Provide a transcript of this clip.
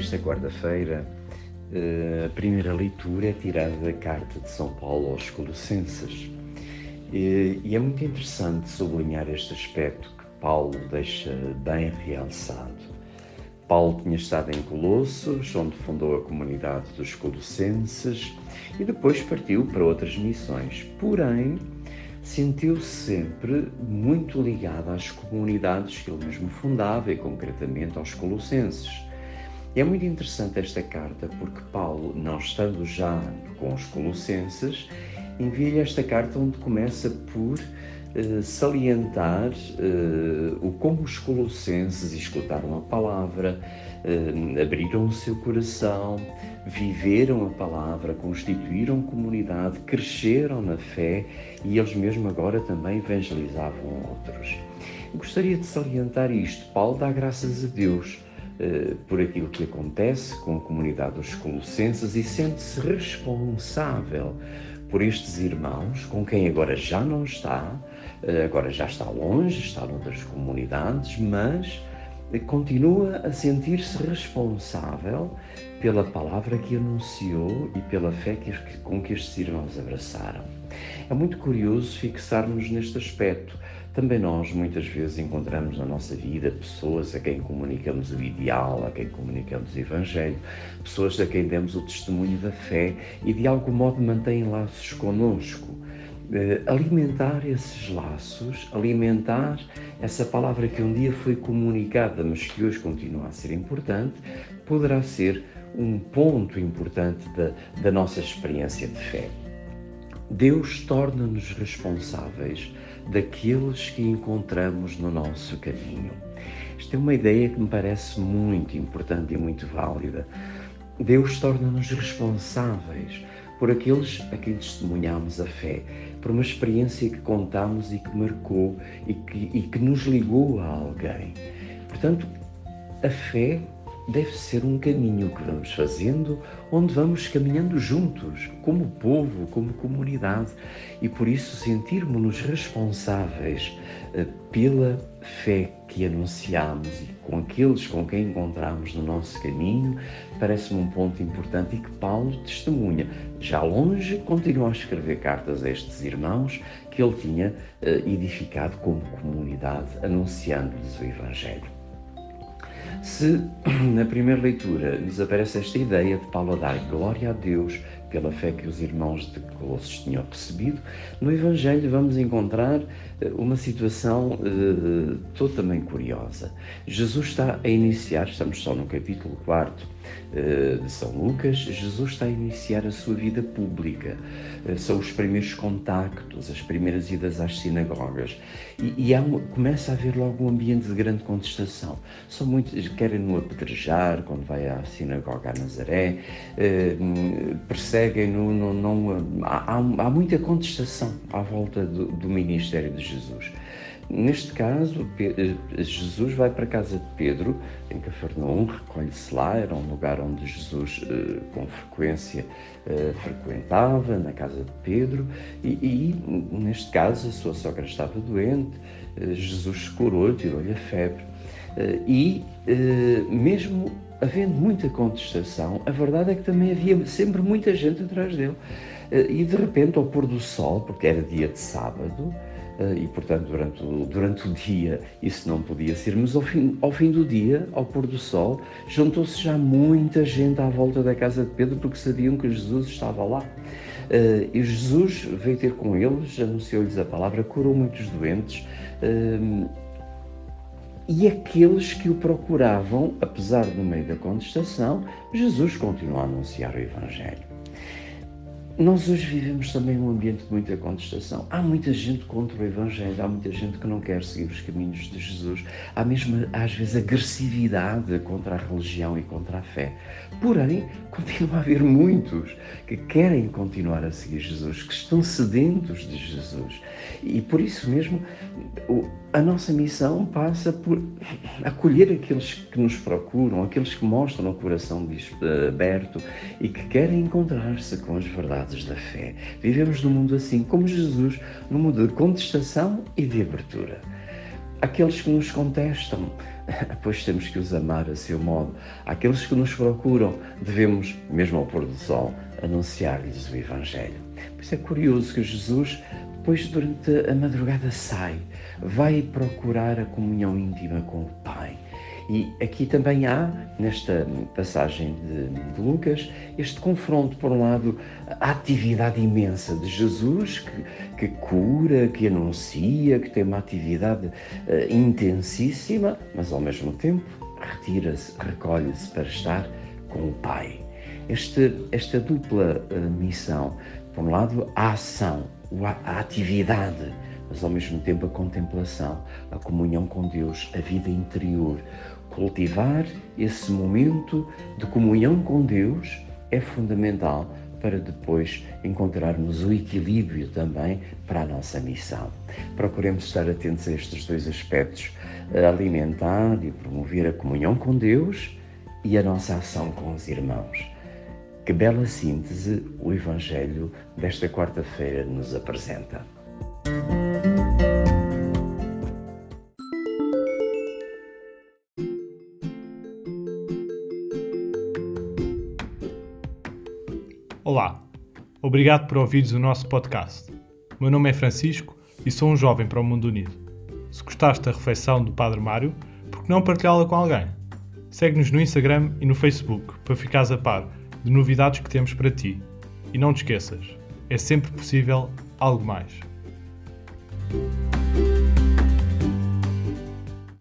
Nesta quarta-feira, eh, a primeira leitura é tirada da carta de São Paulo aos Colossenses. E é muito interessante sublinhar este aspecto que Paulo deixa bem realçado. Paulo tinha estado em Colossos, onde fundou a comunidade dos Colossenses e depois partiu para outras missões. Porém, sentiu-se sempre muito ligado às comunidades que ele mesmo fundava e concretamente aos Colossenses. É muito interessante esta carta porque Paulo, não estando já com os Colossenses, envia esta carta onde começa por uh, salientar uh, o como os Colossenses escutaram a palavra, uh, abriram o seu coração, viveram a palavra, constituíram comunidade, cresceram na fé e eles mesmo agora também evangelizavam outros. Gostaria de salientar isto. Paulo dá graças a Deus eh, por aquilo que acontece com a comunidade dos Colossenses e sente-se responsável por estes irmãos com quem agora já não está, eh, agora já está longe, está noutras comunidades, mas continua a sentir-se responsável pela palavra que anunciou e pela fé com que estes irmãos abraçaram. É muito curioso fixarmos neste aspecto também nós muitas vezes encontramos na nossa vida pessoas a quem comunicamos o ideal, a quem comunicamos o Evangelho, pessoas a quem demos o testemunho da fé e de algum modo mantêm laços conosco. Uh, alimentar esses laços, alimentar essa palavra que um dia foi comunicada, mas que hoje continua a ser importante, poderá ser um ponto importante da, da nossa experiência de fé. Deus torna-nos responsáveis daqueles que encontramos no nosso caminho. Esta é uma ideia que me parece muito importante e muito válida. Deus torna-nos responsáveis por aqueles a quem testemunhamos a fé, por uma experiência que contamos e que marcou e que, e que nos ligou a alguém. Portanto, a fé deve ser um caminho que vamos fazendo, onde vamos caminhando juntos, como povo, como comunidade, e por isso sentirmos-nos responsáveis eh, pela fé que anunciamos e com aqueles com quem encontramos no nosso caminho, parece-me um ponto importante e que Paulo testemunha. Já longe, continua a escrever cartas a estes irmãos que ele tinha eh, edificado como comunidade, anunciando-lhes o Evangelho. Se na primeira leitura nos aparece esta ideia de Paulo dar glória a Deus pela fé que os irmãos de Colossos tinham recebido, no Evangelho vamos encontrar eh, uma situação uh, totalmente curiosa. Jesus está a iniciar, estamos só no capítulo 4 uh, de São Lucas, Jesus está a iniciar a sua vida pública. Uh, são os primeiros contactos, as primeiras idas às sinagogas. E, e um, começa a haver logo um ambiente de grande contestação. São muitos, querem-no apedrejar quando vai à sinagoga a Nazaré, percebem não, há, há, muita contestação à volta do, do ministério de Jesus. Neste caso, eh, Jesus vai para a casa de Pedro, em Cafarnaum, recolhe-se lá, era um lugar onde Jesus eh, com frequência eh, frequentava, na casa de Pedro, e, e, neste caso a sua sogra estava doente, Jesus curou, tirou-lhe a febre, e mesmo havendo muita contestação, a verdade é que também havia sempre muita gente atrás dele. Eh, e de repente, ao pôr do sol, porque era dia de sábado, eh, e portanto durante o, durante o dia isso não podia ser, mas ao fim, ao fim do dia, ao pôr do sol, juntou-se já muita gente à volta da casa de Pedro porque sabiam que Jesus estava lá. Eh, e Jesus veio ter com eles, anunciou-lhes a palavra, curou muitos doentes e aqueles que o procuravam, apesar do meio da contestação, Jesus continua a anunciar o Evangelho. Nós hoje vivemos também um ambiente de muita contestação. Há muita gente contra o Evangelho, há muita gente que não quer seguir os caminhos de Jesus. Há mesmo, às vezes, agressividade contra a religião e contra a fé. Porém, continua a haver muitos que querem continuar a seguir Jesus, que estão sedentos de Jesus. E por isso mesmo, a nossa missão passa por acolher aqueles que nos procuram, aqueles que mostram o coração aberto e que querem encontrar-se com as verdades da fé. Vivemos num mundo assim, como Jesus, num mundo de contestação e de abertura. Aqueles que nos contestam, pois temos que os amar a seu modo. Aqueles que nos procuram, devemos, mesmo ao pôr do sol, anunciar-lhes o Evangelho. Pois é curioso que Jesus, depois durante a madrugada sai, vai procurar a comunhão íntima com o Pai. E aqui também há, nesta passagem de, de, Lucas, este confronto, por um lado, a atividade imensa de Jesus, que, que cura, que anuncia, que tem uma atividade uh, intensíssima, mas ao mesmo tempo retira-se, recolhe-se para estar com o Pai. Este, esta dupla uh, missão, por um lado, a ação, a atividade, mas ao mesmo tempo a contemplação, a comunhão com Deus, a vida interior, Cultivar esse momento de comunhão com Deus é fundamental para depois encontrarmos o equilíbrio também para a nossa missão. Procuremos estar atentos a estes dois aspectos, alimentar e promover a comunhão com Deus e a nossa ação com os irmãos. Que bela síntese o Evangelho desta quarta-feira nos apresenta. Olá, obrigado por ouvires o nosso podcast. Meu nome é Francisco e sou um jovem para o mundo unido. Se gostaste da reflexão do Padre Mário, por que não partilhá-la com alguém? Segue-nos no Instagram e no Facebook para ficares a par de novidades que temos para ti. E não te esqueças, é sempre possível algo mais.